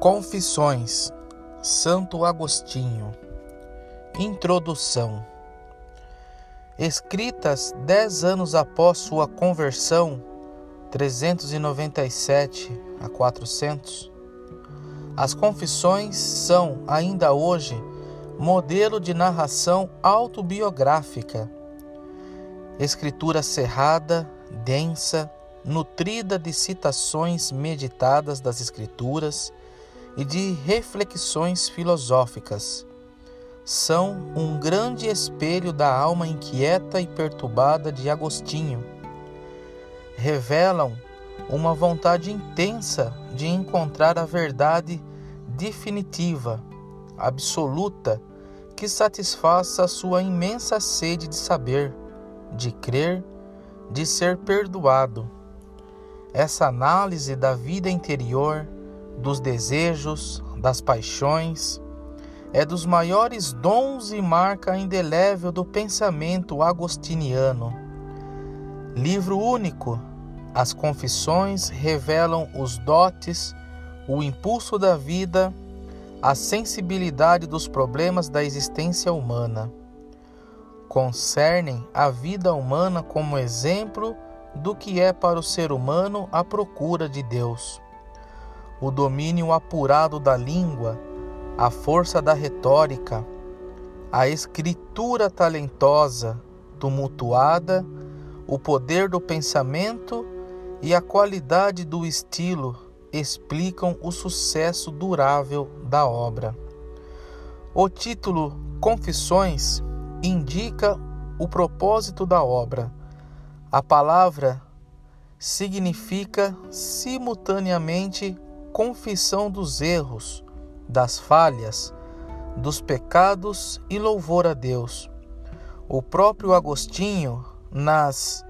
Confissões. Santo Agostinho. Introdução. Escritas dez anos após sua conversão, 397 a 400, as confissões são, ainda hoje, modelo de narração autobiográfica. Escritura cerrada, densa, nutrida de citações meditadas das Escrituras e de reflexões filosóficas. São um grande espelho da alma inquieta e perturbada de Agostinho. Revelam uma vontade intensa de encontrar a verdade definitiva, absoluta, que satisfaça a sua imensa sede de saber, de crer, de ser perdoado essa análise da vida interior, dos desejos, das paixões, é dos maiores dons e marca indelével do pensamento agostiniano. Livro único, as confissões revelam os dotes, o impulso da vida, a sensibilidade dos problemas da existência humana. Concernem a vida humana como exemplo do que é para o ser humano a procura de Deus. O domínio apurado da língua, a força da retórica, a escritura talentosa, tumultuada, o poder do pensamento e a qualidade do estilo explicam o sucesso durável da obra. O título Confissões indica o propósito da obra a palavra significa simultaneamente confissão dos erros, das falhas, dos pecados e louvor a Deus. O próprio Agostinho, nas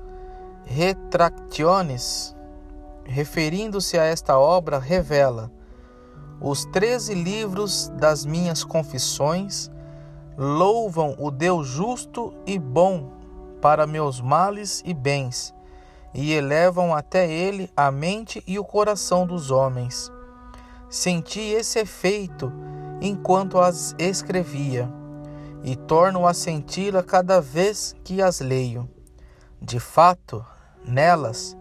Retractiones, referindo-se a esta obra, revela: os treze livros das minhas confissões louvam o Deus justo e bom para meus males e bens, e elevam até ele a mente e o coração dos homens. Senti esse efeito enquanto as escrevia, e torno a senti-la cada vez que as leio. De fato, nelas,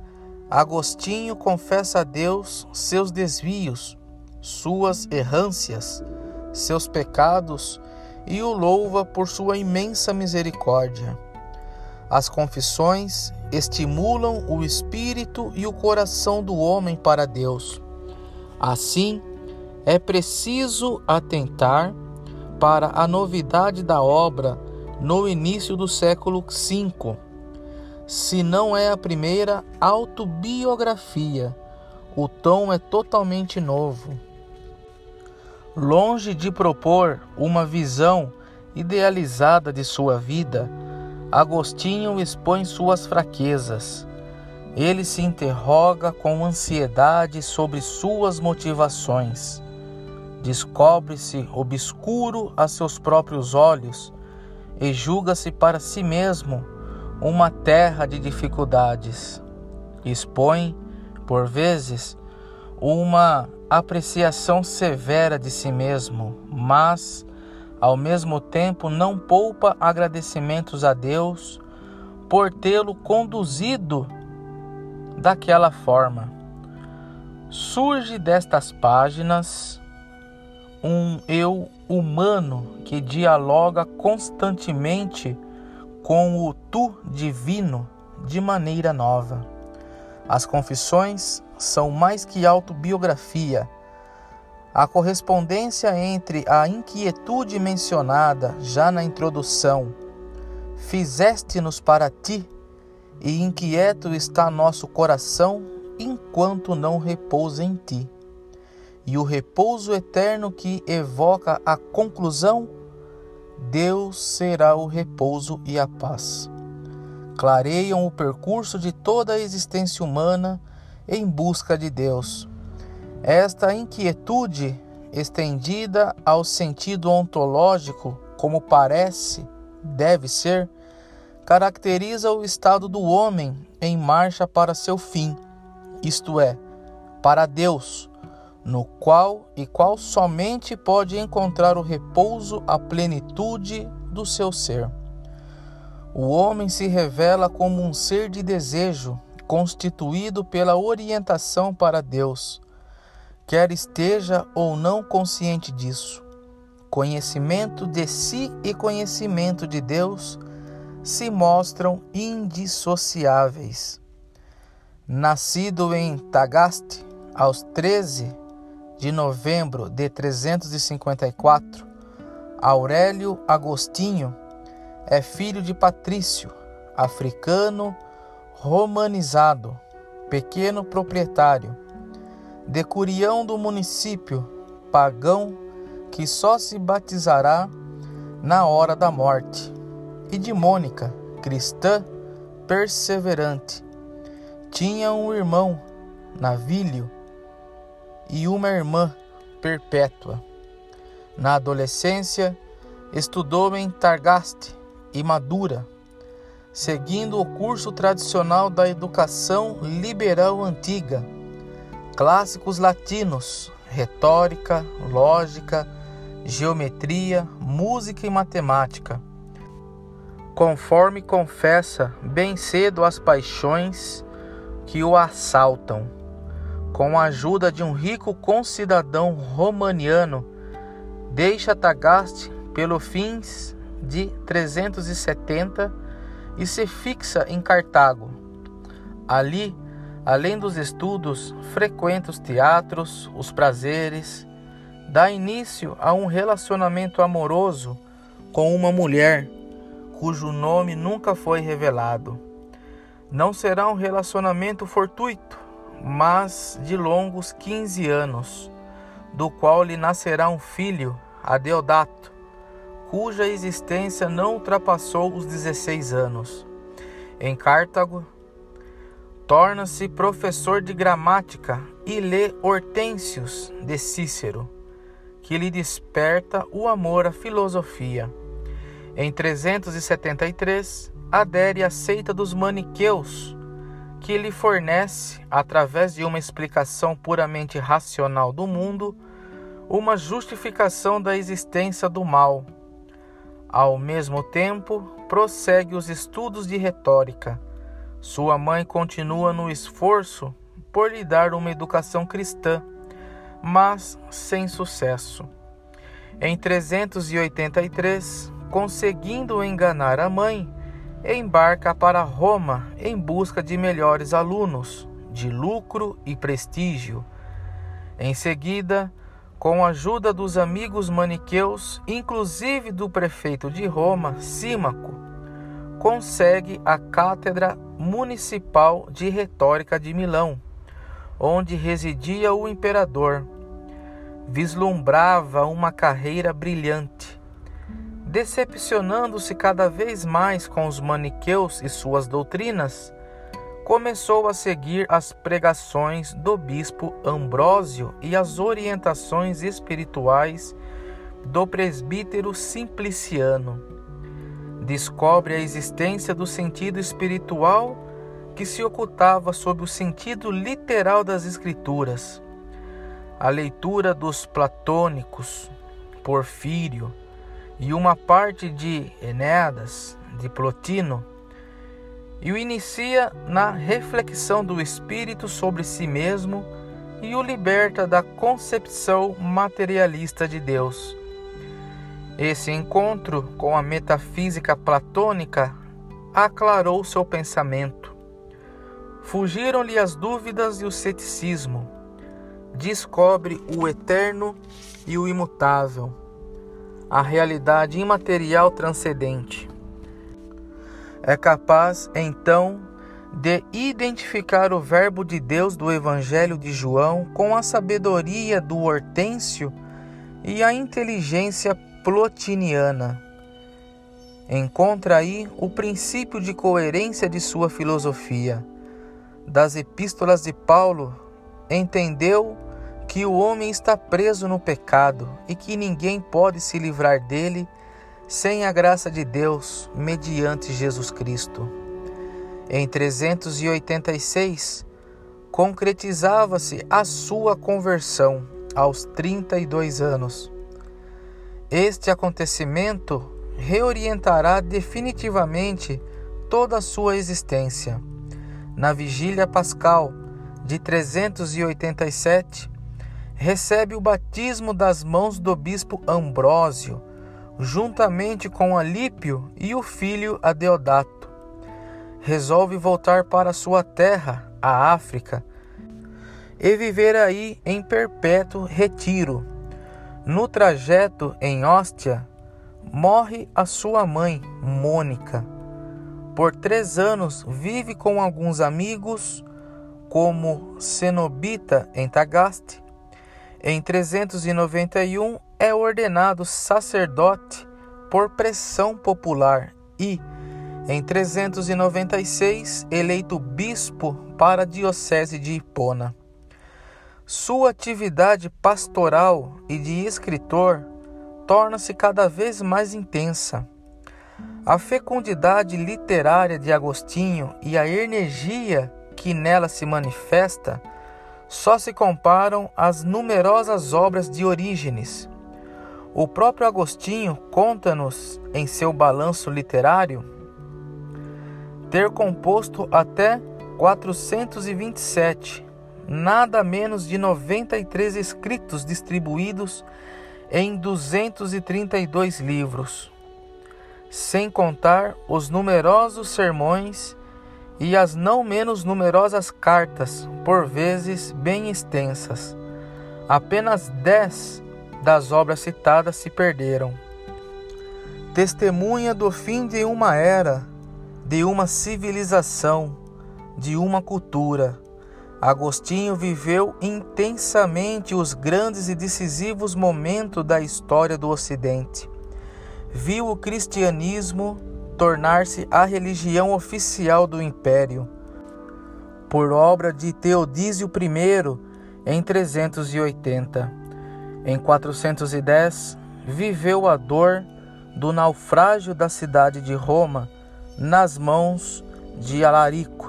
Agostinho confessa a Deus seus desvios, suas errâncias, seus pecados e o louva por sua imensa misericórdia. As confissões estimulam o espírito e o coração do homem para Deus. Assim, é preciso atentar para a novidade da obra no início do século V. Se não é a primeira autobiografia, o tom é totalmente novo. Longe de propor uma visão idealizada de sua vida, Agostinho expõe suas fraquezas. Ele se interroga com ansiedade sobre suas motivações. Descobre-se obscuro a seus próprios olhos e julga-se para si mesmo uma terra de dificuldades. Expõe, por vezes, uma apreciação severa de si mesmo, mas ao mesmo tempo não poupa agradecimentos a Deus por tê-lo conduzido daquela forma. Surge destas páginas um eu humano que dialoga constantemente com o tu divino de maneira nova. As confissões são mais que autobiografia a correspondência entre a inquietude mencionada já na introdução, fizeste-nos para ti, e inquieto está nosso coração enquanto não repousa em ti. E o repouso eterno que evoca a conclusão, Deus será o repouso e a paz. Clareiam o percurso de toda a existência humana em busca de Deus esta inquietude, estendida ao sentido ontológico, como parece, deve ser, caracteriza o estado do homem em marcha para seu fim, isto é, para Deus, no qual e qual somente pode encontrar o repouso, a plenitude do seu ser. O homem se revela como um ser de desejo, constituído pela orientação para Deus, quer esteja ou não consciente disso. Conhecimento de si e conhecimento de Deus se mostram indissociáveis. Nascido em Tagaste aos 13 de novembro de 354, Aurélio Agostinho é filho de Patrício, africano romanizado, pequeno proprietário, decurião do município, pagão que só se batizará na hora da morte, e de Mônica, cristã perseverante. Tinha um irmão, Navílio, e uma irmã, Perpétua. Na adolescência, estudou em Targaste e Madura, seguindo o curso tradicional da educação liberal antiga, clássicos latinos, retórica, lógica, geometria, música e matemática. Conforme confessa bem cedo as paixões que o assaltam, com a ajuda de um rico concidadão romaniano, deixa Tagaste pelo fins de 370 e se fixa em Cartago. Ali, além dos estudos, frequenta os teatros, os prazeres, dá início a um relacionamento amoroso com uma mulher cujo nome nunca foi revelado. Não será um relacionamento fortuito, mas de longos 15 anos, do qual lhe nascerá um filho, Adeodato, cuja existência não ultrapassou os 16 anos. Em Cartago, torna-se professor de gramática e lê Hortêncios de Cícero, que lhe desperta o amor à filosofia. Em 373, adere à seita dos maniqueus, que lhe fornece, através de uma explicação puramente racional do mundo, uma justificação da existência do mal ao mesmo tempo, prossegue os estudos de retórica. Sua mãe continua no esforço por lhe dar uma educação cristã, mas sem sucesso. Em 383, conseguindo enganar a mãe, embarca para Roma em busca de melhores alunos, de lucro e prestígio. Em seguida, com a ajuda dos amigos maniqueus, inclusive do prefeito de Roma, Símaco, consegue a Cátedra Municipal de Retórica de Milão, onde residia o imperador. Vislumbrava uma carreira brilhante. Decepcionando-se cada vez mais com os maniqueus e suas doutrinas, começou a seguir as pregações do bispo Ambrósio e as orientações espirituais do presbítero Simpliciano. Descobre a existência do sentido espiritual que se ocultava sob o sentido literal das Escrituras. A leitura dos platônicos, Porfírio e uma parte de Enéadas, de Plotino e o inicia na reflexão do espírito sobre si mesmo e o liberta da concepção materialista de Deus. Esse encontro com a metafísica platônica aclarou seu pensamento. Fugiram-lhe as dúvidas e o ceticismo. Descobre o eterno e o imutável, a realidade imaterial transcendente é capaz então de identificar o Verbo de Deus do Evangelho de João com a sabedoria do Hortêncio e a inteligência plotiniana. Encontra aí o princípio de coerência de sua filosofia. Das epístolas de Paulo, entendeu que o homem está preso no pecado e que ninguém pode se livrar dele sem a graça de Deus mediante Jesus Cristo. Em 386, concretizava-se a sua conversão aos 32 anos. Este acontecimento reorientará definitivamente toda a sua existência. Na vigília pascal de 387, recebe o batismo das mãos do bispo Ambrósio, juntamente com Alípio e o filho Adeodato. Resolve voltar para sua terra, a África, e viver aí em perpétuo retiro. No trajeto em Hóstia, morre a sua mãe, Mônica. Por três anos vive com alguns amigos, como cenobita em Tagaste. Em 391 é ordenado sacerdote por pressão popular e, em 396, eleito bispo para a Diocese de Hipona. Sua atividade pastoral e de escritor torna-se cada vez mais intensa. A fecundidade literária de Agostinho e a energia que nela se manifesta só se comparam às numerosas obras de Orígenes. O próprio Agostinho conta-nos em seu balanço literário ter composto até 427, nada menos de 93 escritos distribuídos em 232 livros, sem contar os numerosos sermões e as não menos numerosas cartas, por vezes bem extensas. Apenas dez das obras citadas se perderam. Testemunha do fim de uma era, de uma civilização, de uma cultura Agostinho viveu intensamente os grandes e decisivos momentos da história do Ocidente. Viu o cristianismo tornar-se a religião oficial do império. Por obra de Teodísio I, em 380. Em 410, viveu a dor do naufrágio da cidade de Roma nas mãos de Alarico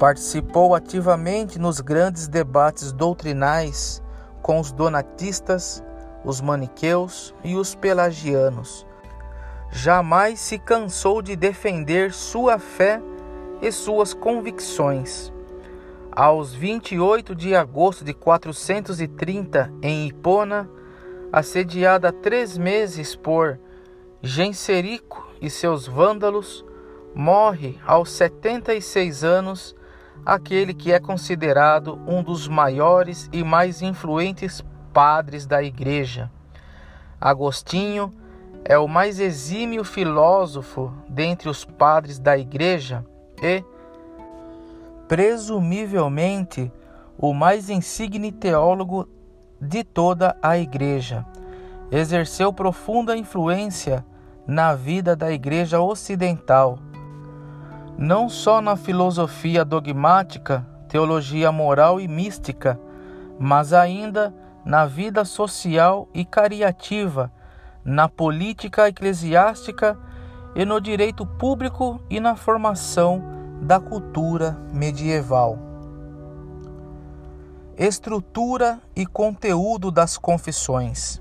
Participou ativamente nos grandes debates doutrinais com os donatistas, os maniqueus e os pelagianos. Jamais se cansou de defender sua fé e suas convicções. Aos 28 de agosto de 430, em Hipona, assediada três meses por Genserico e seus vândalos, morre aos 76 anos aquele que é considerado um dos maiores e mais influentes padres da Igreja. Agostinho é o mais exímio filósofo dentre os padres da Igreja e, presumivelmente, o mais insigne teólogo de toda a Igreja. Exerceu profunda influência na vida da Igreja Ocidental não só na filosofia dogmática, teologia moral e mística, mas ainda na vida social e cariativa, na política eclesiástica e no direito público e na formação da cultura medieval. Estrutura e conteúdo das Confissões.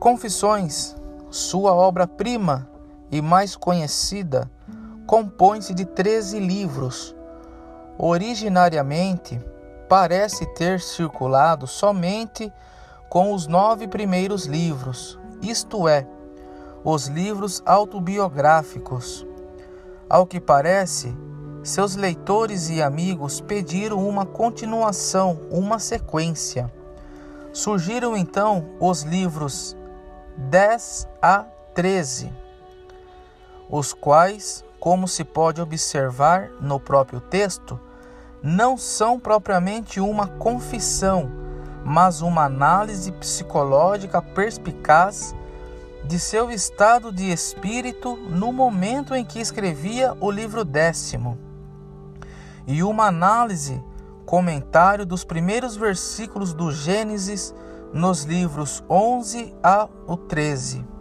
Confissões, sua obra-prima e mais conhecida, compõe-se de 13 livros. Originariamente, parece ter circulado somente com os nove primeiros livros, isto é, os livros autobiográficos. Ao que parece, seus leitores e amigos pediram uma continuação, uma sequência. Surgiram então os livros 10 a 13, os quais como se pode observar no próprio texto, não são propriamente uma confissão, mas uma análise psicológica perspicaz de seu estado de espírito no momento em que escrevia o livro décimo, e uma análise, comentário dos primeiros versículos do Gênesis nos livros 11 a 13.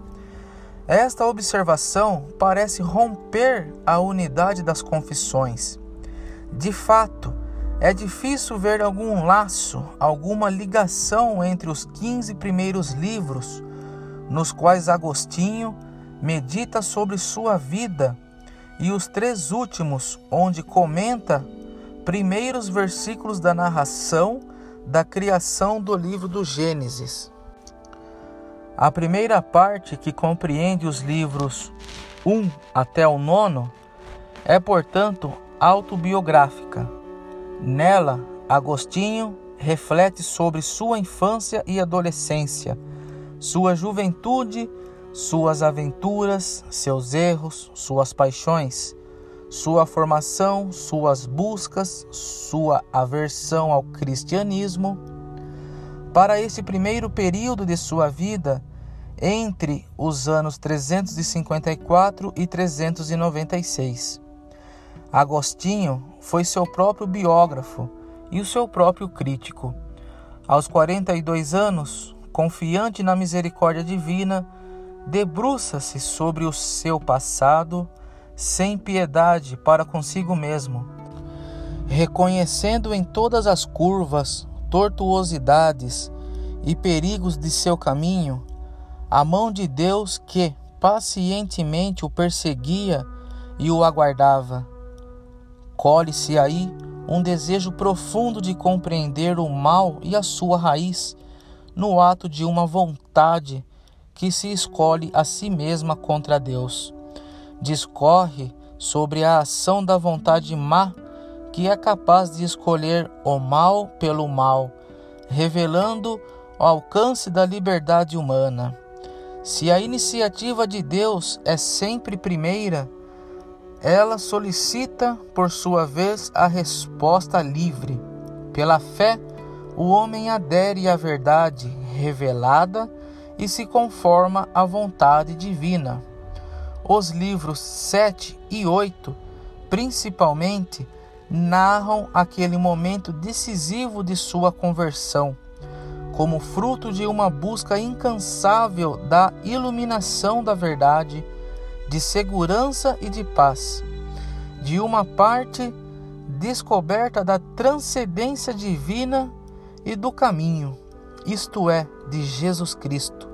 Esta observação parece romper a unidade das confissões. De fato, É difícil ver algum laço, alguma ligação entre os 15 primeiros livros, nos quais Agostinho medita sobre sua vida, e os três últimos, onde comenta primeiros versículos da narração da criação do livro do Gênesis. A primeira parte, que compreende os livros 1 até o 9, é, portanto, autobiográfica. Nela, Agostinho reflete sobre sua infância e adolescência, sua juventude, suas aventuras, seus erros, suas paixões sua formação, suas buscas, sua aversão ao cristianismo. Para esse primeiro período de sua vida, entre os anos 354 e 396. Agostinho foi seu próprio biógrafo e o seu próprio crítico. Aos 42 anos, confiante na misericórdia divina, debruça-se sobre o seu passado sem piedade para consigo mesmo, reconhecendo em todas as curvas, tortuosidades e perigos de seu caminho a mão de Deus que pacientemente o perseguia e o aguardava. Colhe-se aí um desejo profundo de compreender o mal e a sua raiz no ato de uma vontade que se escolhe a si mesma contra Deus discorre sobre a ação da vontade má que é capaz de escolher o mal pelo mal, revelando o alcance da liberdade humana. Se a iniciativa de Deus é sempre primeira, ela solicita, por sua vez, a resposta livre. Pela fé, o homem adere à verdade revelada e se conforma à vontade divina. Os livros 7 e 8, principalmente, narram aquele momento decisivo de sua conversão, como fruto de uma busca incansável da iluminação da verdade, de segurança e de paz. De uma parte, descoberta da transcendência divina e do caminho, isto é, de Jesus Cristo.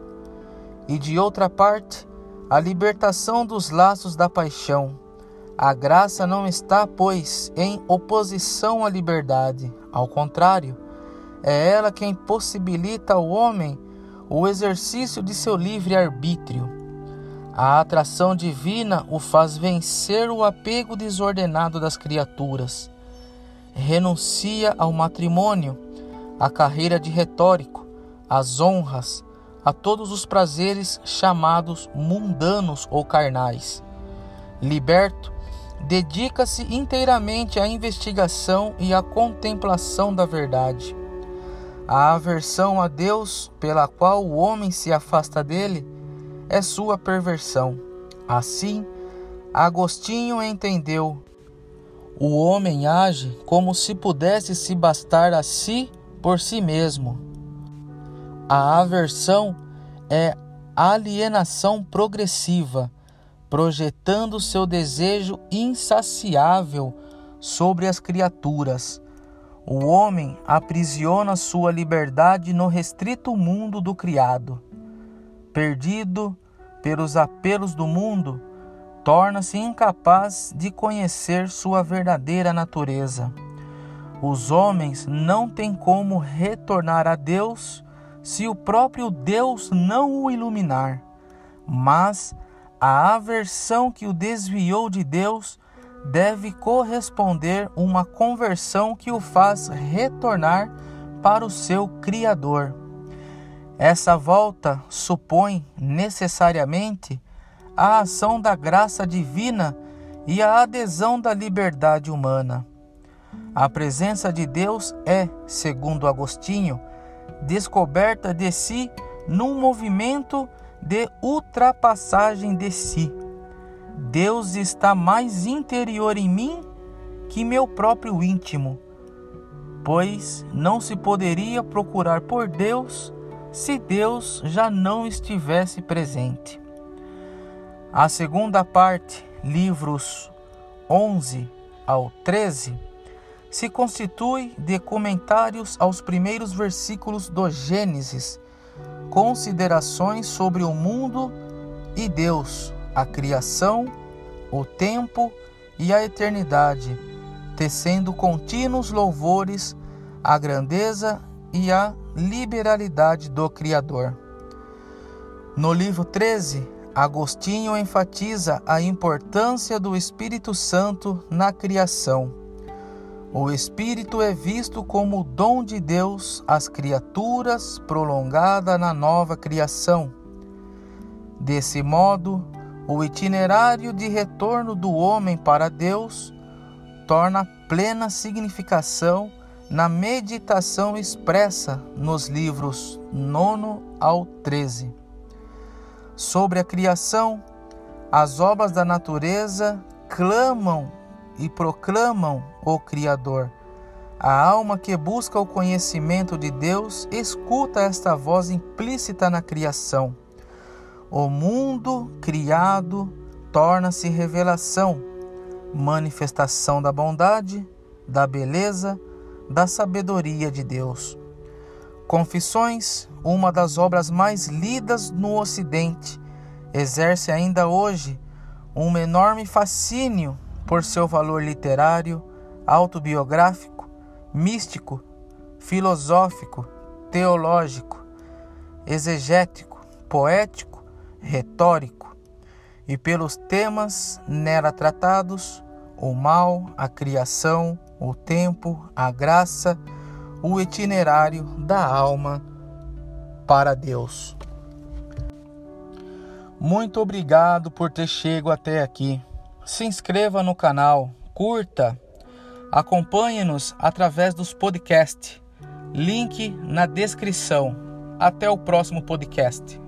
E de outra parte, a libertação dos laços da paixão. A graça não está, pois, em oposição à liberdade. Ao contrário, é ela quem possibilita ao homem o exercício de seu livre arbítrio. A atração divina o faz vencer o apego desordenado das criaturas. Renuncia ao matrimônio, à carreira de retórico, às honras, a todos os prazeres chamados mundanos ou carnais. Liberto, dedica-se inteiramente à investigação e à contemplação da verdade. A aversão a Deus pela qual o homem se afasta dele é sua perversão. Assim, Agostinho entendeu: o homem age como se pudesse se bastar a si por si mesmo a aversão é alienação progressiva, projetando seu desejo insaciável sobre as criaturas. O homem aprisiona sua liberdade no restrito mundo do criado. Perdido pelos apelos do mundo, torna-se incapaz de conhecer sua verdadeira natureza. Os homens não têm como retornar a Deus se o próprio Deus não o iluminar, mas a aversão que o desviou de Deus deve corresponder uma conversão que o faz retornar para o seu Criador. Essa volta supõe necessariamente a ação da graça divina e a adesão da liberdade humana. A presença de Deus é, segundo Agostinho, descoberta de si num movimento de ultrapassagem de si. Deus está mais interior em mim que meu próprio íntimo, pois não se poderia procurar por Deus se Deus já não estivesse presente. A segunda parte, livros 11 ao 13, se constitui de comentários aos primeiros versículos do Gênesis, considerações sobre o mundo e Deus, a criação, o tempo e a eternidade, tecendo contínuos louvores à grandeza e à liberalidade do Criador. No livro 13, Agostinho enfatiza a importância do Espírito Santo na criação. O Espírito é visto como dom de Deus às criaturas prolongada na nova criação. Desse modo, o itinerário de retorno do homem para Deus torna plena significação na meditação expressa nos livros 9 ao 13 sobre a criação, as obras da natureza clamam e proclamam o Criador. A alma que busca o conhecimento de Deus escuta esta voz implícita na criação. O mundo criado torna-se revelação, manifestação da bondade, da beleza, da sabedoria de Deus. Confissões, uma das obras mais lidas no Ocidente, exerce ainda hoje um enorme fascínio por seu valor literário, autobiográfico, místico, filosófico, teológico, exegético, poético, retórico, e pelos temas nela tratados: o mal, a criação, o tempo, a graça, o itinerário da alma para Deus. Muito obrigado por ter chegado até aqui. Se inscreva no canal, curta, acompanhe-nos através dos podcasts. Link na descrição. Até o próximo podcast.